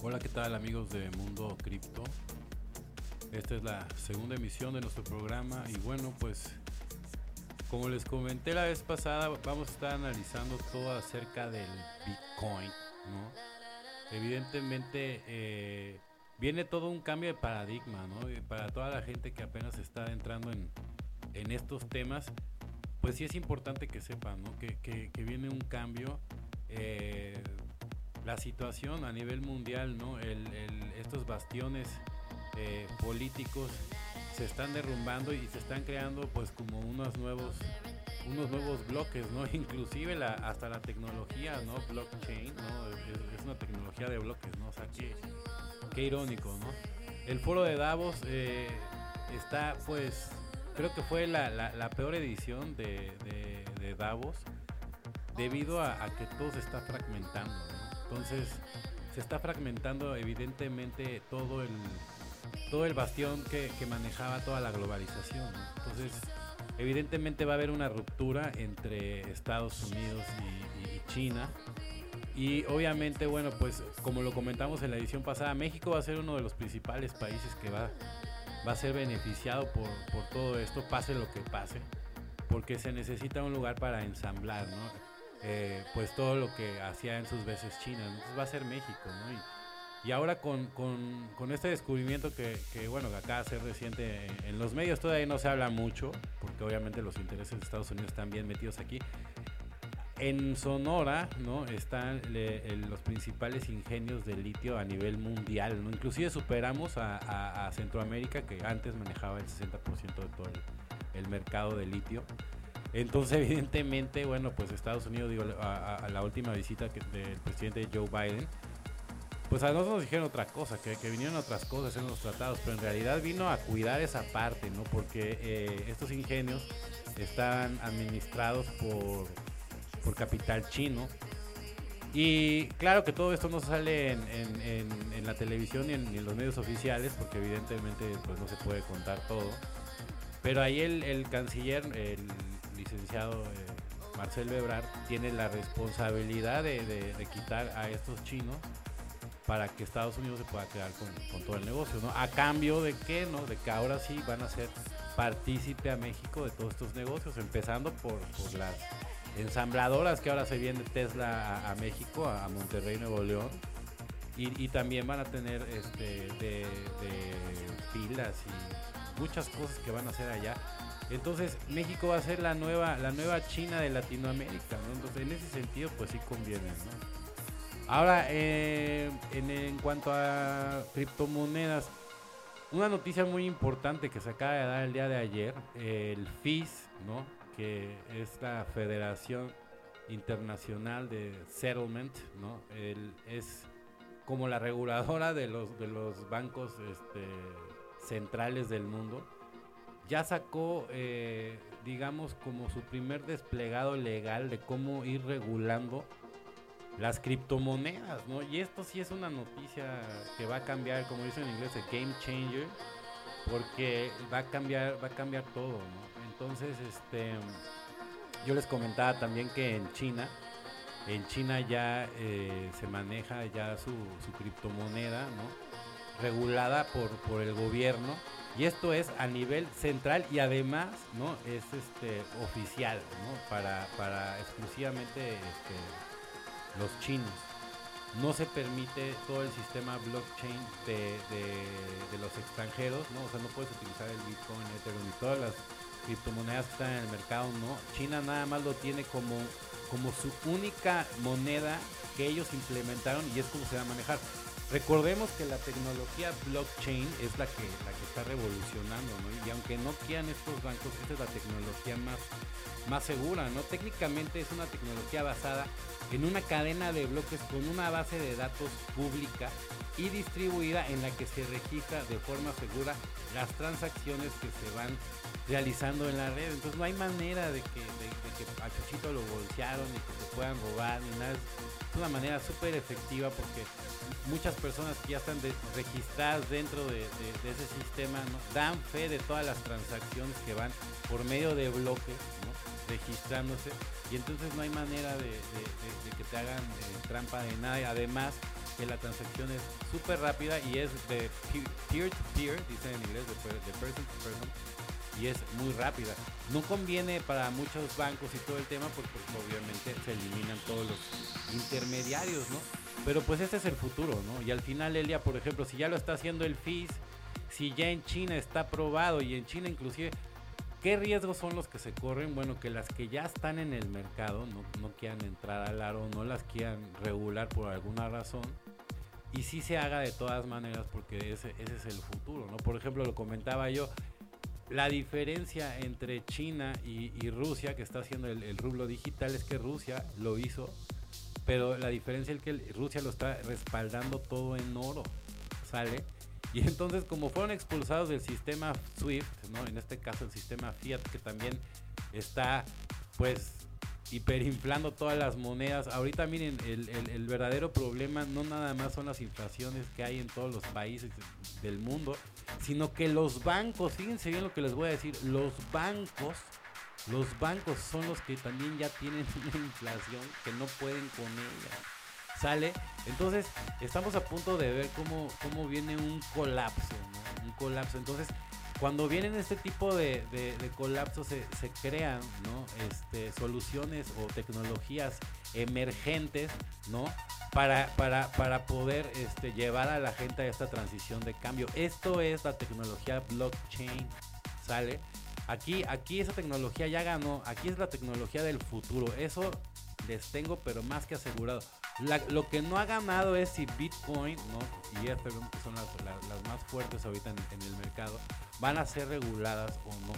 Hola, ¿qué tal amigos de Mundo Cripto? Esta es la segunda emisión de nuestro programa y bueno, pues como les comenté la vez pasada, vamos a estar analizando todo acerca del Bitcoin, ¿no? Evidentemente eh, viene todo un cambio de paradigma, ¿no? Para toda la gente que apenas está entrando en, en estos temas, pues sí es importante que sepan, ¿no? Que, que, que viene un cambio. Eh, la situación a nivel mundial, estos bastiones eh, políticos se están derrumbando y se están creando pues como unos nuevos unos nuevos bloques. Inclusive hasta la tecnología, ¿no? Blockchain, ¿no? Es, una tecnología de bloques. O sea, qué, irónico, ¿no? El foro de Davos eh, está pues creo que fue la, peor edición de, Davos debido a, que todo se está fragmentando. Entonces se está fragmentando evidentemente todo el, todo el bastión que, que manejaba toda la globalización. Entonces evidentemente va a haber una ruptura entre Estados Unidos y, y, China. Y obviamente, bueno, pues como lo comentamos en la edición pasada, México va a ser uno de los principales países que va, va a ser beneficiado por, por todo esto, pase lo que pase, porque se necesita un lugar para ensamblar, ¿no? Eh, pues todo lo que hacía en sus veces China. Entonces va a ser México, ¿no? Y, y ahora con, con, con, este descubrimiento que, que, bueno, que acaba de ser reciente en, en, los medios todavía no se habla mucho, porque obviamente los intereses de Estados Unidos están bien metidos aquí. En Sonora, ¿no? Están le, el, los principales ingenios de litio a nivel mundial, ¿no? Inclusive superamos a, a, a Centroamérica, que antes manejaba el 60% de todo el, el mercado de litio. Entonces, evidentemente, bueno, pues Estados Unidos, digo, a, la última visita del presidente Joe Biden, pues a nosotros nos dijeron otra cosa, que, vinieron otras cosas en los tratados, pero en realidad vino a cuidar esa parte, ¿no? Porque eh, estos ingenios están administrados por, por capital chino. Y claro que todo esto no sale en, en, en, la televisión ni en, los medios oficiales, porque evidentemente pues no se puede contar todo. Pero ahí el, el canciller, el licenciado eh, Marcel Ebrard tiene la responsabilidad de, quitar a estos chinos para que Estados Unidos se pueda quedar con, todo el negocio. A cambio de que, ¿no? De que ahora sí van a ser partícipe a México de todos estos negocios, empezando por, las ensambladoras que ahora se viene Tesla a, México, a, a, Monterrey, Nuevo León. Y, también van a tener este, pilas y muchas cosas que van a hacer allá entonces México va a ser la nueva, la nueva China de Latinoamérica, ¿no? Entonces en ese sentido pues sí conviene, ¿no? Ahora, eh, en, en, cuanto a criptomonedas, una noticia muy importante que se acaba de dar el día de ayer, el FIS, ¿no? Que es la Federación Internacional de Settlement, ¿no? Es como la reguladora de los, de los bancos este, centrales del mundo ya sacó, eh, digamos, como su primer desplegado legal de cómo ir regulando las criptomonedas, ¿no? Y esto sí es una noticia que va a cambiar, como dicen en inglés, el game changer, porque va a cambiar, va a cambiar todo, ¿no? Entonces, este, yo les comentaba también que en China, en China ya eh, se maneja ya su, su criptomoneda, ¿no? Regulada por, por el gobierno y esto es a nivel central y además no es este oficial ¿no? para, para exclusivamente este, los chinos. No se permite todo el sistema blockchain de, de, los extranjeros no o sea no puedes utilizar el bitcoin ethereum y todas las criptomonedas que están en el mercado no china nada más lo tiene como como su única moneda que ellos implementaron y es como se va a manejar Recordemos que la tecnología blockchain es la que, la que está revolucionando, ¿no? Y aunque no quieran estos bancos, esta es la tecnología más, más segura, ¿no? Técnicamente es una tecnología basada en una cadena de bloques con una base de datos pública y distribuida en la que se registra de forma segura las transacciones que se van realizando en la red. Entonces no hay manera de que, de, de que a Chuchito lo bolsearon y que se puedan robar ni nada. Una manera súper efectiva porque muchas personas que ya están registradas dentro de, ese sistema dan fe de todas las transacciones que van por medio de bloques registrándose. Y entonces no hay manera de, que te hagan eh, trampa de nada. Además, que la transacción es súper rápida y es de peer-to-peer, dicen en inglés, de, person to person, y es muy rápida. No conviene para muchos bancos y todo el tema porque pues, obviamente se eliminan todos los intermediarios, ¿no? Pero pues este es el futuro, ¿no? Y al final Elia, por ejemplo, si ya lo está haciendo el FIS, si ya en China está aprobado y en China inclusive ¿Qué riesgos son los que se corren? Bueno, que las que ya están en el mercado no, quieran entrar al aro, no las quieran regular por alguna razón. Y sí se haga de todas maneras porque ese, es el futuro, ¿no? Por ejemplo, lo comentaba yo, la diferencia entre China y, Rusia, que está haciendo el, rublo digital, es que Rusia lo hizo, pero la diferencia es que Rusia lo está respaldando todo en oro, ¿sale? Y entonces como fueron expulsados del sistema SWIFT, ¿no? en este caso el sistema Fiat que también está pues hiperinflando todas las monedas. Ahorita miren, el, verdadero problema no nada más son las inflaciones que hay en todos los países del mundo, sino que los bancos, fíjense bien lo que les voy a decir, los bancos, los bancos son los que también ya tienen una inflación que no pueden con ella sale. Entonces, estamos a punto de ver cómo, cómo viene un colapso, Un colapso. Entonces, cuando vienen este tipo de, de, colapsos, se, crean, ¿no? Este, soluciones o tecnologías emergentes, ¿no? Para, para, para poder este, llevar a la gente a esta transición de cambio. Esto es la tecnología blockchain, ¿sale? Aquí, aquí esa tecnología ya ganó, aquí es la tecnología del futuro. Eso les tengo, pero más que asegurado lo que no ha ganado es si Bitcoin ¿no? y Ethereum, que son las, más fuertes ahorita en, el mercado, van a ser reguladas o no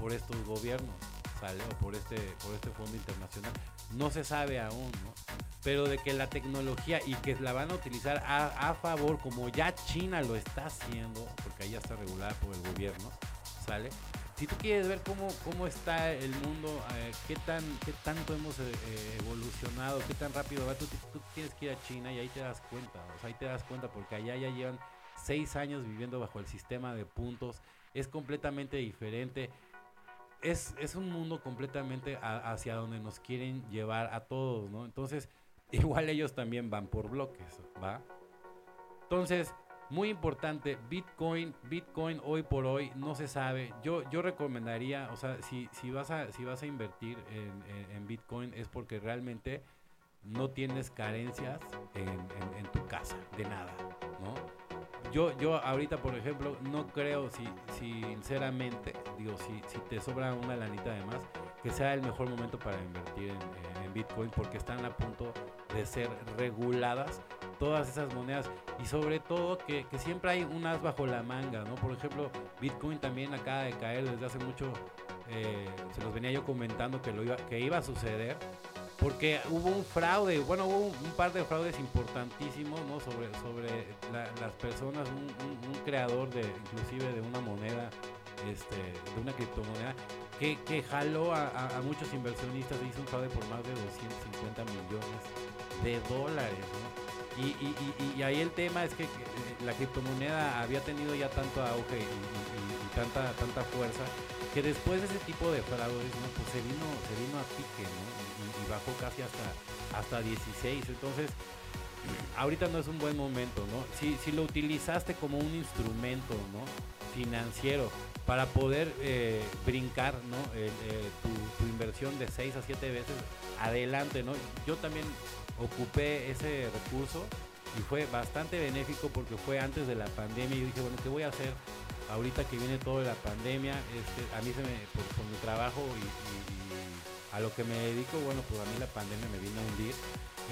por estos gobiernos, ¿sale? O por este, por este fondo internacional. No se sabe aún, ¿no? Pero de que la tecnología y que la van a utilizar a, a favor, como ya China lo está haciendo, porque ahí ya está regulada por el gobierno, ¿sale? Si tú quieres ver cómo, cómo está el mundo, eh, qué, tan, qué tanto hemos eh, evolucionado, qué tan rápido va, tú, tienes que ir a China y ahí te das cuenta, o sea, ahí te das cuenta porque allá ya llevan seis años viviendo bajo el sistema de puntos, es completamente diferente. Es, es un mundo completamente hacia donde nos quieren llevar a todos, ¿no? Entonces, igual ellos también van por bloques, ¿va? Entonces, muy importante, Bitcoin, Bitcoin hoy por hoy no se sabe. Yo, yo recomendaría, o sea, si, si, vas, a, si vas a invertir en, Bitcoin es porque realmente no tienes carencias en, tu casa, de nada, ¿no? Yo, yo ahorita, por ejemplo, no creo, si, sinceramente, digo, si, si te sobra una lanita de más, que sea el mejor momento para invertir en, en Bitcoin porque están a punto de ser reguladas todas esas monedas y sobre todo que, siempre hay un as bajo la manga, ¿no? Por ejemplo, Bitcoin también acaba de caer desde hace mucho, eh, se los venía yo comentando que, lo iba, que iba a suceder, porque hubo un fraude, bueno, hubo un, par de fraudes importantísimos, ¿no? Sobre, sobre las personas, un, creador de, inclusive de una moneda, este, de una criptomoneda, que, que jaló a, a, muchos inversionistas hizo un fraude por más de 250 millones de dólares, ¿no? Y, ahí el tema es que la criptomoneda había tenido ya tanto auge y, tanta, tanta fuerza que después de ese tipo de fraudes pues se vino, se vino a pique y, bajó casi hasta, hasta 16. Entonces, ahorita no es un buen momento, ¿no? Si, si lo utilizaste como un instrumento ¿no? Financiero para poder eh, brincar ¿no? Eh, tu, tu, inversión de 6 a 7 veces, adelante, ¿no? Yo también ocupé ese recurso y fue bastante benéfico porque fue antes de la pandemia y yo dije, bueno, ¿qué voy a hacer ahorita que viene toda la pandemia? Este, a mí se me, por, mi trabajo y, a lo que me dedico, bueno, pues a mí la pandemia me vino a hundir.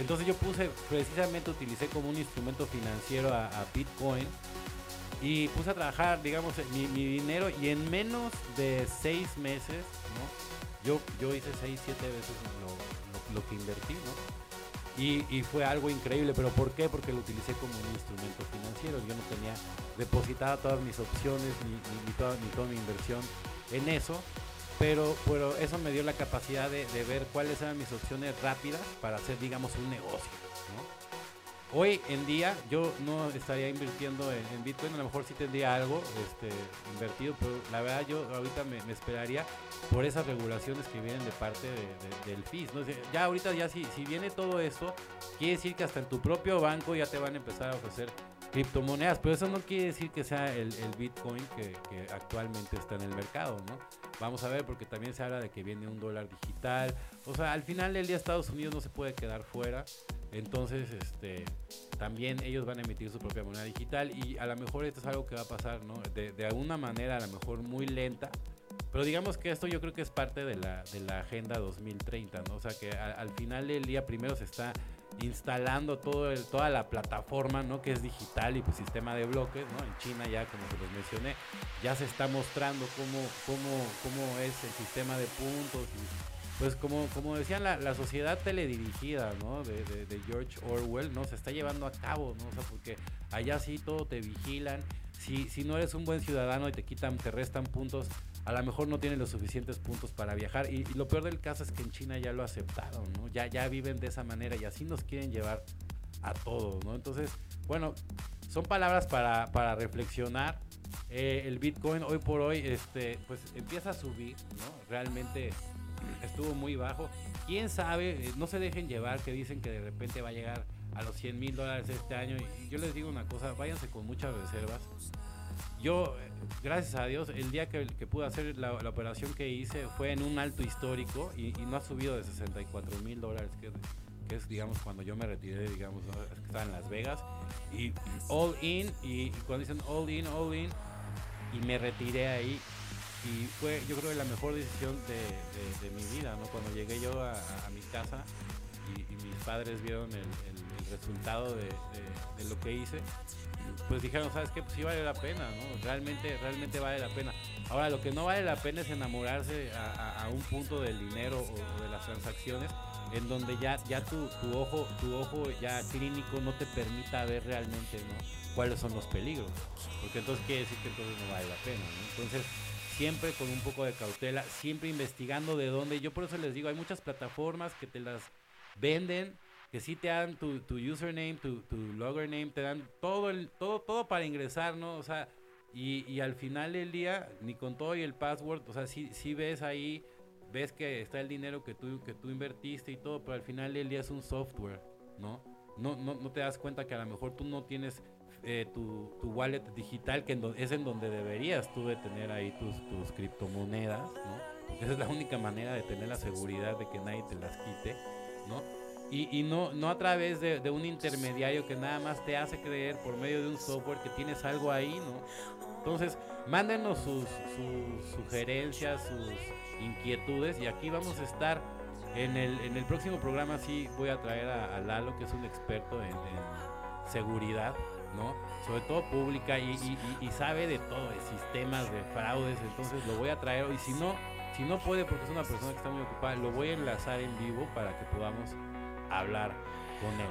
Entonces yo puse, precisamente utilicé como un instrumento financiero a, Bitcoin y puse a trabajar, digamos, mi, dinero y en menos de seis meses, ¿no? Yo, yo hice seis, siete veces lo, lo que invertí, ¿no? Y, fue algo increíble, pero ¿por qué? Porque lo utilicé como un instrumento financiero. Yo no tenía depositada todas mis opciones ni, toda, mi inversión en eso, pero, pero eso me dio la capacidad de, ver cuáles eran mis opciones rápidas para hacer, digamos, un negocio. Hoy en día yo no estaría invirtiendo en, Bitcoin, a lo mejor sí tendría algo este, invertido, pero la verdad yo ahorita me, esperaría por esas regulaciones que vienen de parte del FIS. ¿no? Ya ahorita ya si, si viene todo esto, quiere decir que hasta en tu propio banco ya te van a empezar a ofrecer criptomonedas, pero eso no quiere decir que sea el, Bitcoin que, actualmente está en el mercado, ¿no? Vamos a ver, porque también se habla de que viene un dólar digital. O sea, al final del día Estados Unidos no se puede quedar fuera. Entonces, este, también ellos van a emitir su propia moneda digital y a lo mejor esto es algo que va a pasar, ¿no? De, de alguna manera, a lo mejor muy lenta, pero digamos que esto yo creo que es parte de la, de la Agenda 2030, ¿no? O sea que al final del día primero se está instalando todo el, toda la plataforma, ¿no? Que es digital y pues sistema de bloques, ¿no? En China ya, como se los mencioné, ya se está mostrando cómo, cómo, cómo es el sistema de puntos pues como, como decían, la, la sociedad teledirigida, ¿no? De, George Orwell, ¿no? Se está llevando a cabo, ¿no? O sea, porque allá sí todo te vigilan. Si, si no eres un buen ciudadano y te quitan, te restan puntos, a lo mejor no tienen los suficientes puntos para viajar. Y, lo peor del caso es que en China ya lo aceptaron, ¿no? Ya, ya viven de esa manera y así nos quieren llevar a todos, ¿no? Entonces, bueno, son palabras para, para reflexionar. Eh, el Bitcoin hoy por hoy, este, pues empieza a subir, ¿no? Realmente estuvo muy bajo. Quién sabe, eh, no se dejen llevar que dicen que de repente va a llegar a los 100 mil dólares este año. Y yo les digo una cosa, váyanse con muchas reservas. Yo, gracias a Dios, el día que, pude hacer la, operación que hice fue en un alto histórico y, no ha subido de 64 mil dólares, que, es, digamos, cuando yo me retiré, digamos, que estaba en Las Vegas. Y all in, y, cuando dicen all in, all in, y me retiré ahí. Y fue, yo creo, la mejor decisión de, mi vida, ¿no? Cuando llegué yo a, mi casa y, mis padres vieron el, resultado de, lo que hice, pues dijeron, ¿sabes qué? Pues sí vale la pena, ¿no? Realmente, realmente vale la pena. Ahora, lo que no vale la pena es enamorarse a, un punto del dinero o, de las transacciones en donde ya, ya tu, tu, ojo, tu ojo ya clínico no te permita ver realmente, cuáles son los peligros. Porque entonces quiere decir que entonces no vale la pena, ¿no? Entonces, siempre con un poco de cautela, siempre investigando de dónde. Yo por eso les digo, hay muchas plataformas que te las venden que sí te dan tu, tu username, tu, tu logger name, te dan todo el, todo, todo para ingresar, ¿no? O sea, y, y al final del día, ni con todo y el password, o sea, sí, sí ves ahí, ves que está el dinero que tú, que tú invertiste y todo, pero al final del día es un software, ¿no? No, no, no te das cuenta que a lo mejor tú no tienes eh, tu, tu, wallet digital, que es en donde deberías tú de tener ahí tus, tus criptomonedas, ¿no? esa es la única manera de tener la seguridad de que nadie te las quite, ¿no? Y, no, no a través de, un intermediario que nada más te hace creer por medio de un software que tienes algo ahí, ¿no? Entonces, mándenos sus, sugerencias, sus inquietudes y aquí vamos a estar en el, en el próximo programa. Sí, voy a traer a, Lalo, que es un experto en, seguridad, Sobre todo pública y, sabe de todo, de sistemas, de fraudes. Entonces, lo voy a traer y si no, si no puede, porque es una persona que está muy ocupada, lo voy a enlazar en vivo para que podamos hablar con él.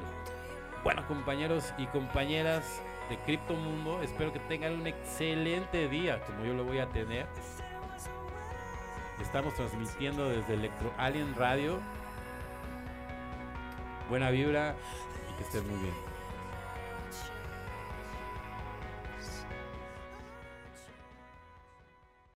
Bueno, compañeros y compañeras de Cripto Mundo, espero que tengan un excelente día, como yo lo voy a tener. Estamos transmitiendo desde Electro Alien Radio. Buena vibra y que estén muy bien.